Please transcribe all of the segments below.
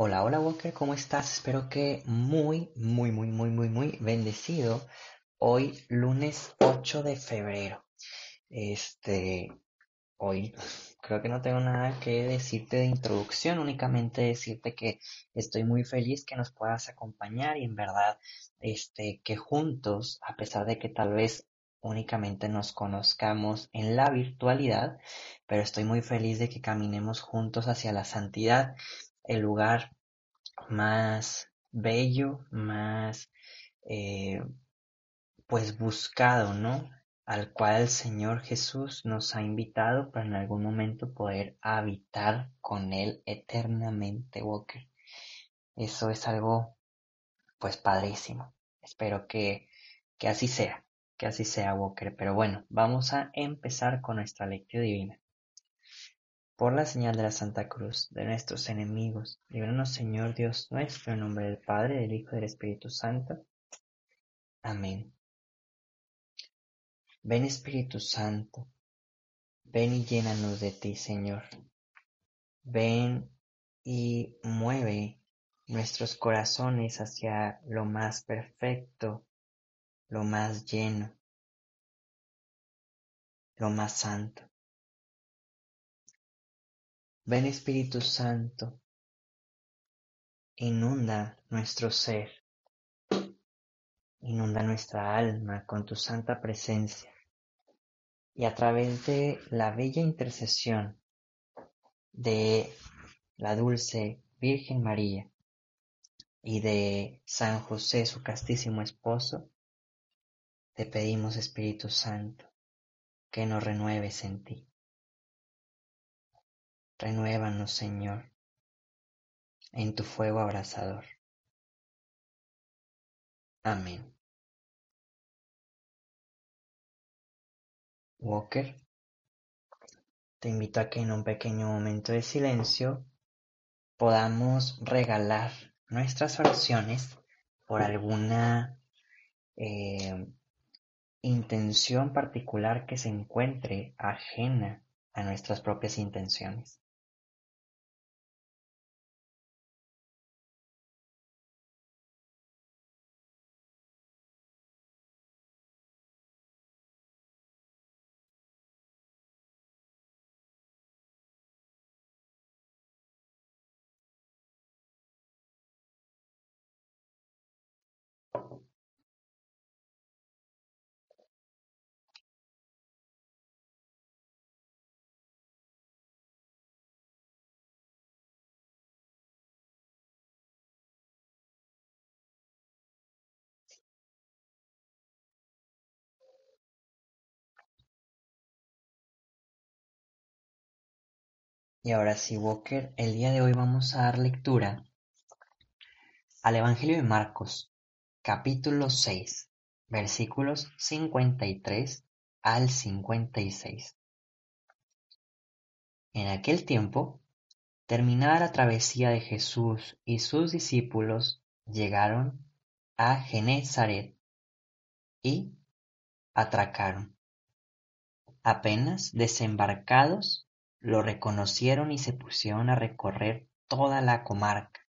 Hola, hola Walker, ¿cómo estás? Espero que muy, muy, muy, muy, muy, muy bendecido. Hoy, lunes 8 de febrero. Este, hoy creo que no tengo nada que decirte de introducción, únicamente decirte que estoy muy feliz que nos puedas acompañar y en verdad, este, que juntos, a pesar de que tal vez únicamente nos conozcamos en la virtualidad, pero estoy muy feliz de que caminemos juntos hacia la santidad, el lugar más bello, más eh, pues buscado, ¿no? Al cual el Señor Jesús nos ha invitado para en algún momento poder habitar con Él eternamente, Walker. Eso es algo pues padrísimo. Espero que, que así sea que así sea, Walker. Pero bueno, vamos a empezar con nuestra lectura divina. Por la señal de la Santa Cruz, de nuestros enemigos, líbranos, Señor Dios nuestro, en nombre del Padre, del Hijo y del Espíritu Santo. Amén. Ven Espíritu Santo, ven y llénanos de ti, Señor. Ven y mueve nuestros corazones hacia lo más perfecto lo más lleno, lo más santo. Ven Espíritu Santo, inunda nuestro ser, inunda nuestra alma con tu santa presencia y a través de la bella intercesión de la dulce Virgen María y de San José, su castísimo esposo, te pedimos, Espíritu Santo, que nos renueves en ti. Renuévanos, Señor, en tu fuego abrasador. Amén. Walker, te invito a que en un pequeño momento de silencio podamos regalar nuestras oraciones por alguna eh, intención particular que se encuentre ajena a nuestras propias intenciones. Y ahora sí, Walker, el día de hoy vamos a dar lectura al Evangelio de Marcos, capítulo 6, versículos 53 al 56. En aquel tiempo, terminada la travesía de Jesús y sus discípulos llegaron a Genezaret y atracaron. Apenas desembarcados, lo reconocieron y se pusieron a recorrer toda la comarca.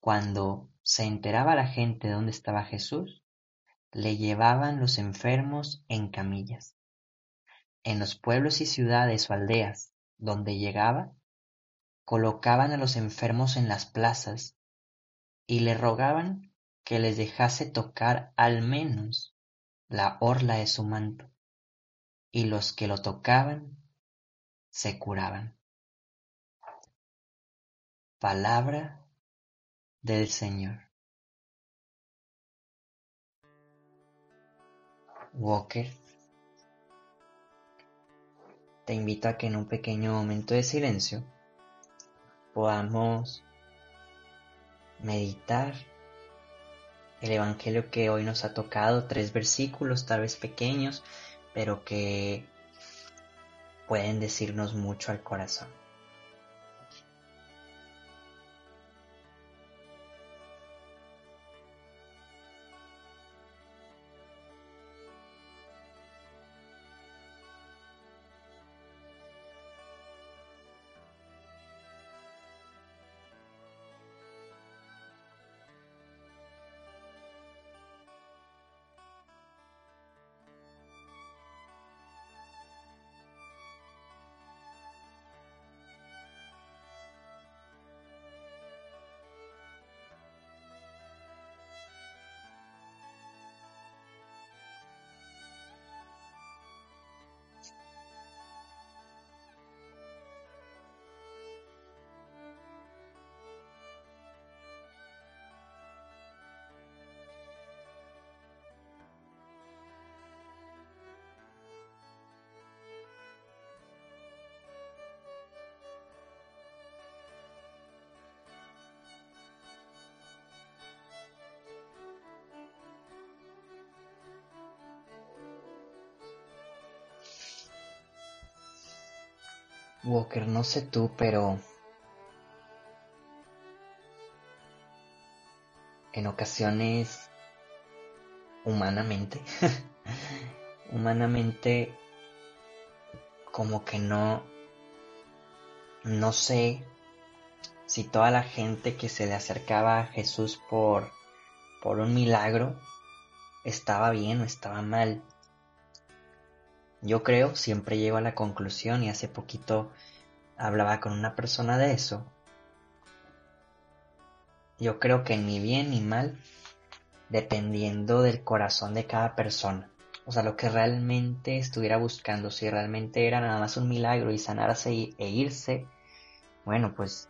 Cuando se enteraba la gente de dónde estaba Jesús, le llevaban los enfermos en camillas. En los pueblos y ciudades o aldeas donde llegaba, colocaban a los enfermos en las plazas y le rogaban que les dejase tocar al menos la orla de su manto, y los que lo tocaban se curaban. Palabra del Señor. Walker, te invito a que en un pequeño momento de silencio podamos meditar el Evangelio que hoy nos ha tocado, tres versículos tal vez pequeños, pero que pueden decirnos mucho al corazón. Walker, no sé tú, pero en ocasiones, humanamente, humanamente, como que no, no sé si toda la gente que se le acercaba a Jesús por, por un milagro estaba bien o estaba mal. Yo creo, siempre llego a la conclusión y hace poquito hablaba con una persona de eso. Yo creo que ni bien ni mal, dependiendo del corazón de cada persona. O sea, lo que realmente estuviera buscando, si realmente era nada más un milagro y sanarse e irse, bueno, pues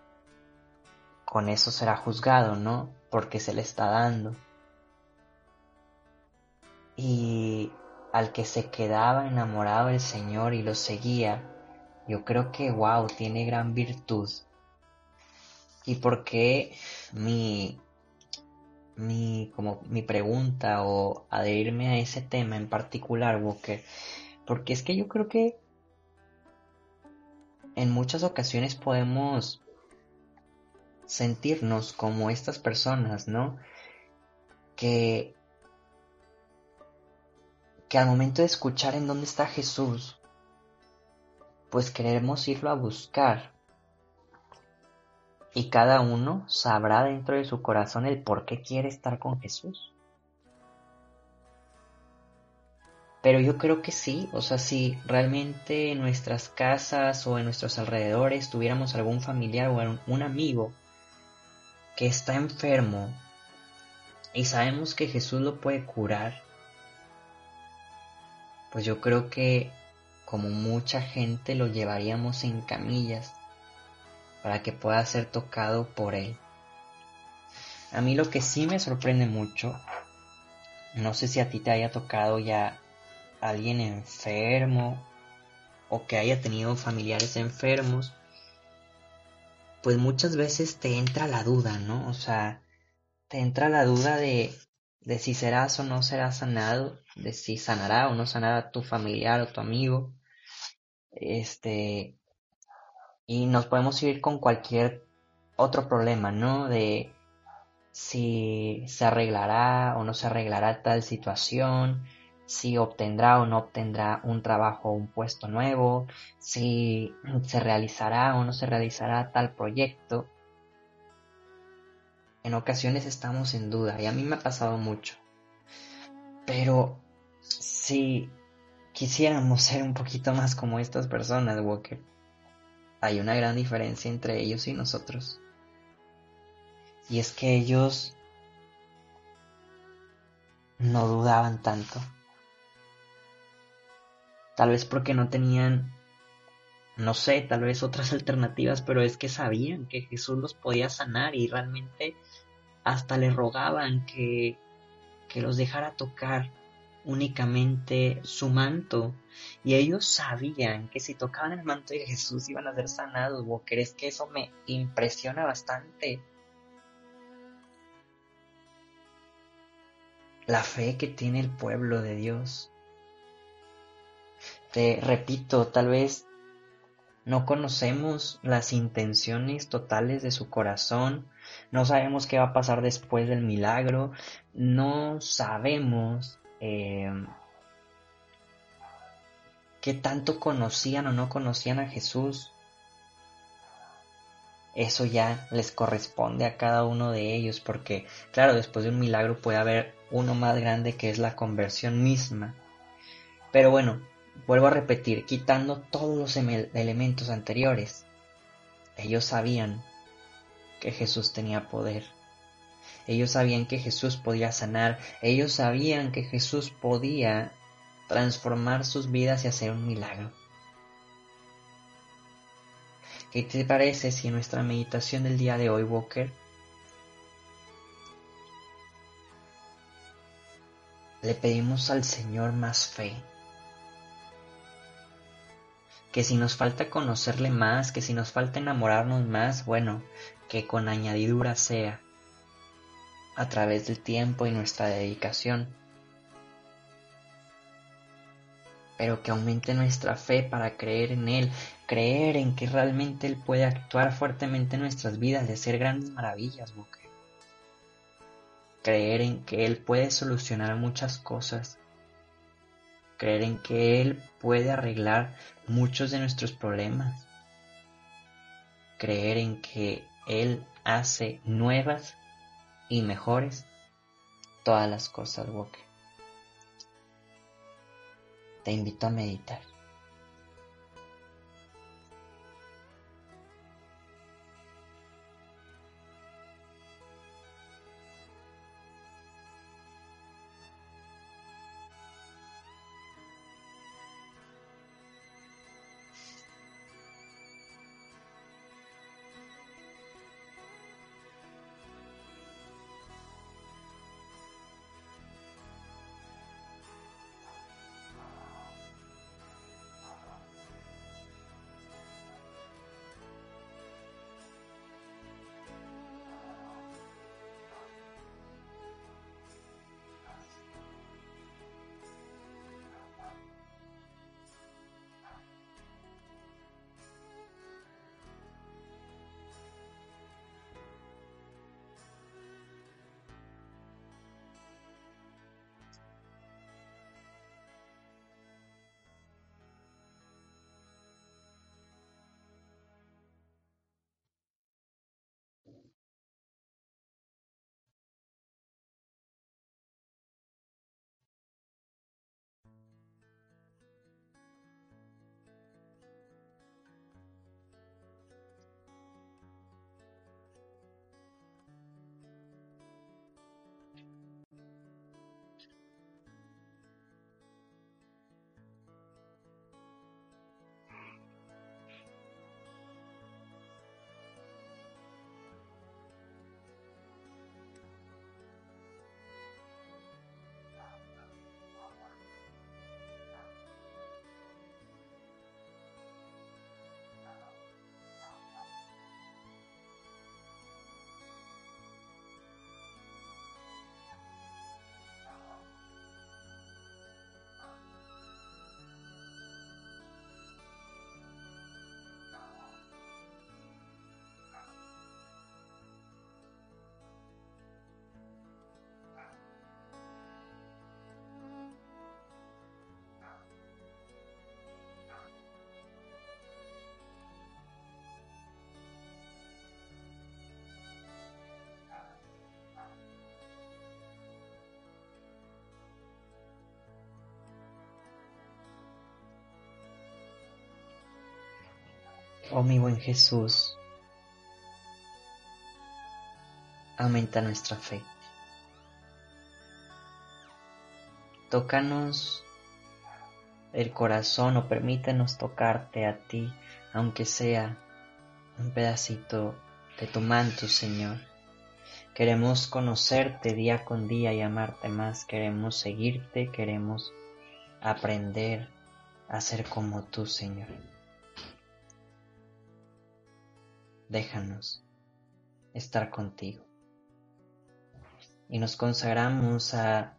con eso será juzgado, ¿no? Porque se le está dando. Y al que se quedaba enamorado del Señor y lo seguía, yo creo que, wow, tiene gran virtud. ¿Y por qué mi, mi, como mi pregunta o adherirme a ese tema en particular, Walker? Porque es que yo creo que en muchas ocasiones podemos sentirnos como estas personas, ¿no? Que que al momento de escuchar en dónde está Jesús, pues queremos irlo a buscar. Y cada uno sabrá dentro de su corazón el por qué quiere estar con Jesús. Pero yo creo que sí, o sea, si realmente en nuestras casas o en nuestros alrededores tuviéramos algún familiar o un amigo que está enfermo y sabemos que Jesús lo puede curar, pues yo creo que como mucha gente lo llevaríamos en camillas para que pueda ser tocado por él. A mí lo que sí me sorprende mucho, no sé si a ti te haya tocado ya alguien enfermo o que haya tenido familiares enfermos, pues muchas veces te entra la duda, ¿no? O sea, te entra la duda de, de si serás o no serás sanado, de si sanará o no sanará tu familiar o tu amigo. Este, y nos podemos ir con cualquier otro problema, ¿no? De si se arreglará o no se arreglará tal situación, si obtendrá o no obtendrá un trabajo o un puesto nuevo, si se realizará o no se realizará tal proyecto en ocasiones estamos en duda y a mí me ha pasado mucho. Pero si quisiéramos ser un poquito más como estas personas, Walker, hay una gran diferencia entre ellos y nosotros. Y es que ellos no dudaban tanto. Tal vez porque no tenían, no sé, tal vez otras alternativas, pero es que sabían que Jesús los podía sanar y realmente hasta le rogaban que, que los dejara tocar únicamente su manto. Y ellos sabían que si tocaban el manto de Jesús iban a ser sanados. Walker, es que eso me impresiona bastante. La fe que tiene el pueblo de Dios. Te repito, tal vez no conocemos las intenciones totales de su corazón, no sabemos qué va a pasar después del milagro, no sabemos eh, qué tanto conocían o no conocían a Jesús. Eso ya les corresponde a cada uno de ellos, porque claro, después de un milagro puede haber uno más grande que es la conversión misma. Pero bueno, Vuelvo a repetir, quitando todos los elementos anteriores, ellos sabían que Jesús tenía poder. Ellos sabían que Jesús podía sanar. Ellos sabían que Jesús podía transformar sus vidas y hacer un milagro. ¿Qué te parece si en nuestra meditación del día de hoy, Walker, le pedimos al Señor más fe? Que si nos falta conocerle más, que si nos falta enamorarnos más, bueno, que con añadidura sea, a través del tiempo y nuestra dedicación, pero que aumente nuestra fe para creer en Él, creer en que realmente Él puede actuar fuertemente en nuestras vidas y hacer grandes maravillas, Boque. Creer en que Él puede solucionar muchas cosas creer en que Él puede arreglar muchos de nuestros problemas, creer en que Él hace nuevas y mejores todas las cosas, Walker. Te invito a meditar. Oh mi buen Jesús, aumenta nuestra fe. Tócanos el corazón o permítenos tocarte a ti, aunque sea un pedacito de tu manto, Señor. Queremos conocerte día con día y amarte más. Queremos seguirte, queremos aprender a ser como tú, Señor. Déjanos estar contigo. Y nos consagramos a,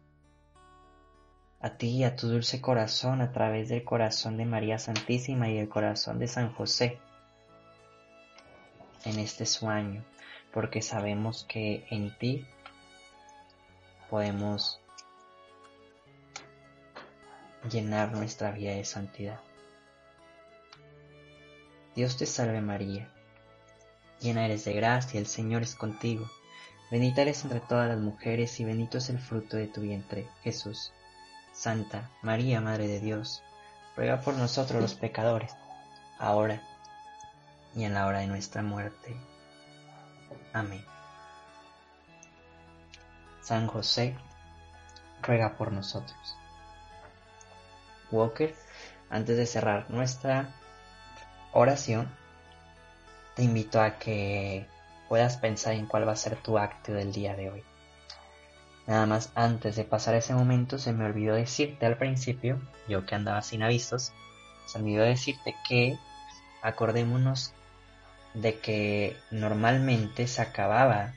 a ti, a tu dulce corazón, a través del corazón de María Santísima y el corazón de San José en este sueño, porque sabemos que en ti podemos llenar nuestra vida de santidad. Dios te salve María, llena eres de gracia, el Señor es contigo, bendita eres entre todas las mujeres y bendito es el fruto de tu vientre, Jesús. Santa María, Madre de Dios, ruega por nosotros los pecadores, ahora y en la hora de nuestra muerte. Amén. San José, ruega por nosotros. Walker, antes de cerrar nuestra oración, te invito a que puedas pensar en cuál va a ser tu acto del día de hoy. Nada más antes de pasar ese momento se me olvidó decirte al principio, yo que andaba sin avisos, se me olvidó decirte que acordémonos de que normalmente se acababa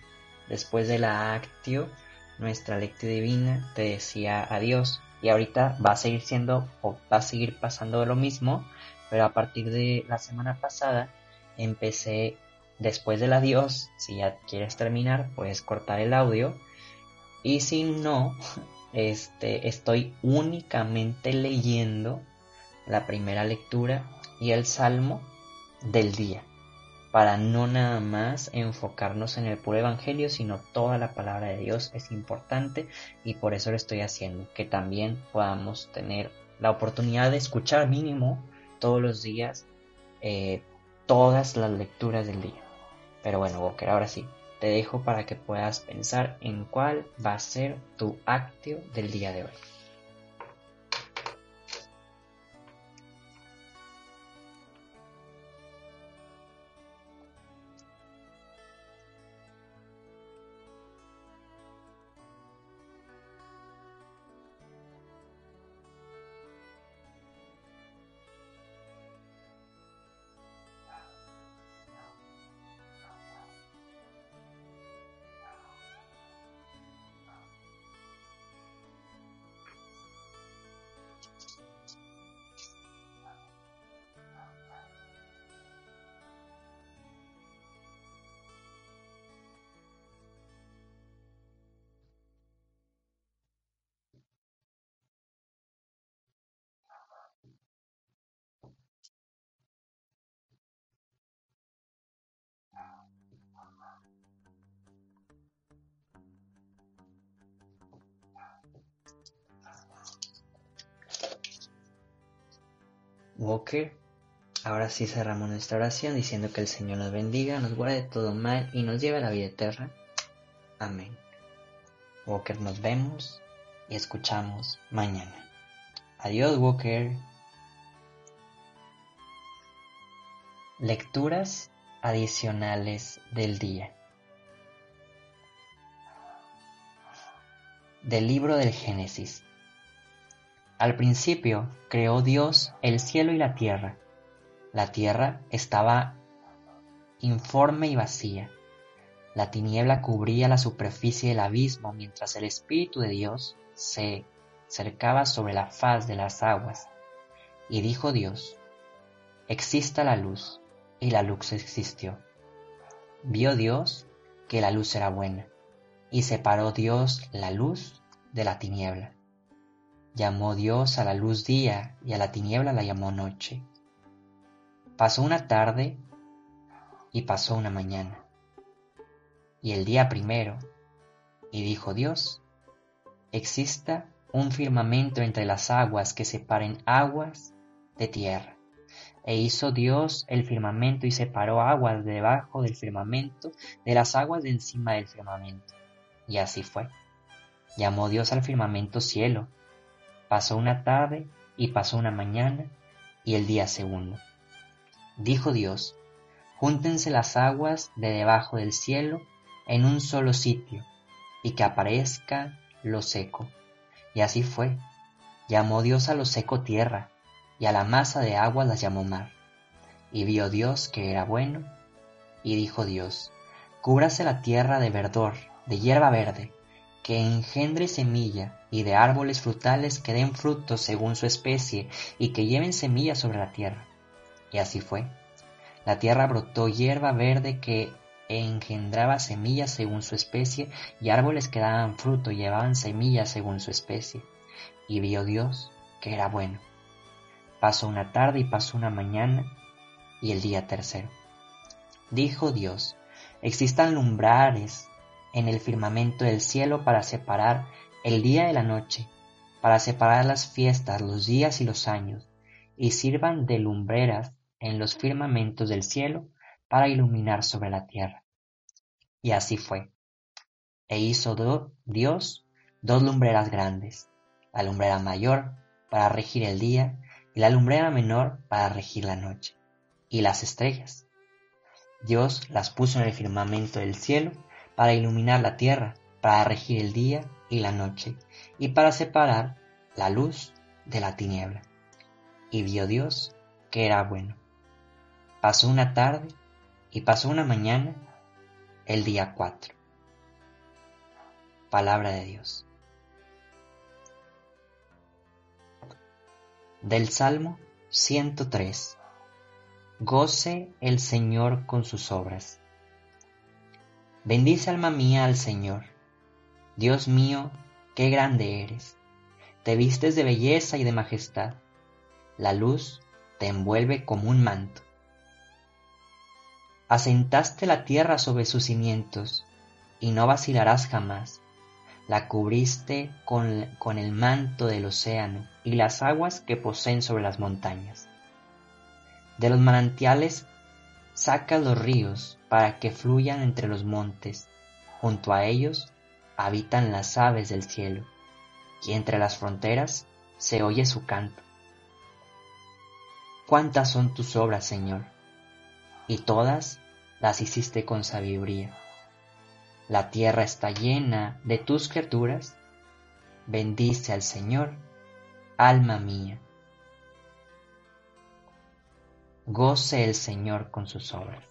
después de la actio nuestra lectura divina te decía adiós y ahorita va a seguir siendo o va a seguir pasando lo mismo pero a partir de la semana pasada empecé después del adiós si ya quieres terminar puedes cortar el audio. Y si no este estoy únicamente leyendo la primera lectura y el salmo del día para no nada más enfocarnos en el puro evangelio, sino toda la palabra de Dios es importante y por eso lo estoy haciendo, que también podamos tener la oportunidad de escuchar mínimo todos los días eh, todas las lecturas del día. Pero bueno, Walker, ahora sí, te dejo para que puedas pensar en cuál va a ser tu acto del día de hoy. Walker. Ahora sí cerramos nuestra oración diciendo que el Señor nos bendiga, nos guarde de todo mal y nos lleve a la vida eterna. Amén. Walker, nos vemos y escuchamos mañana. Adiós, Walker. Lecturas adicionales del día. Del libro del Génesis. Al principio creó Dios el cielo y la tierra. La tierra estaba informe y vacía. La tiniebla cubría la superficie del abismo mientras el Espíritu de Dios se cercaba sobre la faz de las aguas. Y dijo Dios, exista la luz, y la luz existió. Vio Dios que la luz era buena, y separó Dios la luz de la tiniebla. Llamó Dios a la luz día y a la tiniebla la llamó noche. Pasó una tarde y pasó una mañana. Y el día primero, y dijo Dios, exista un firmamento entre las aguas que separen aguas de tierra. E hizo Dios el firmamento y separó aguas debajo del firmamento de las aguas de encima del firmamento. Y así fue. Llamó Dios al firmamento cielo, Pasó una tarde y pasó una mañana y el día segundo. Dijo Dios, júntense las aguas de debajo del cielo en un solo sitio y que aparezca lo seco. Y así fue. Llamó Dios a lo seco tierra, y a la masa de agua las llamó mar. Y vio Dios que era bueno, y dijo Dios, cúbrase la tierra de verdor, de hierba verde, que engendre semilla, y de árboles frutales que den frutos según su especie, y que lleven semilla sobre la tierra. Y así fue. La tierra brotó hierba verde que engendraba semillas según su especie, y árboles que daban fruto llevaban semillas según su especie. Y vio Dios que era bueno. Pasó una tarde y pasó una mañana, y el día tercero. Dijo Dios, existan lumbrares en el firmamento del cielo para separar el día de la noche, para separar las fiestas, los días y los años, y sirvan de lumbreras en los firmamentos del cielo para iluminar sobre la tierra. Y así fue. E hizo Dios dos lumbreras grandes, la lumbrera mayor para regir el día y la lumbrera menor para regir la noche, y las estrellas. Dios las puso en el firmamento del cielo para iluminar la tierra, para regir el día y la noche, y para separar la luz de la tiniebla. Y vio Dios que era bueno. Pasó una tarde y pasó una mañana, el día cuatro. Palabra de Dios. Del Salmo 103. Goce el Señor con sus obras. Bendice alma mía al Señor. Dios mío, qué grande eres. Te vistes de belleza y de majestad. La luz te envuelve como un manto. Asentaste la tierra sobre sus cimientos, y no vacilarás jamás. La cubriste con, el manto del océano y las aguas que poseen sobre las montañas. De los manantiales sacas los ríos para que fluyan entre los montes. Junto a ellos habitan las aves del cielo, y entre las fronteras se oye su canto. Cuántas son tus obras, Señor, y todas las hiciste con sabiduría. La tierra está llena de tus criaturas. Bendice al Señor, alma mía. Goce el Señor con sus obras.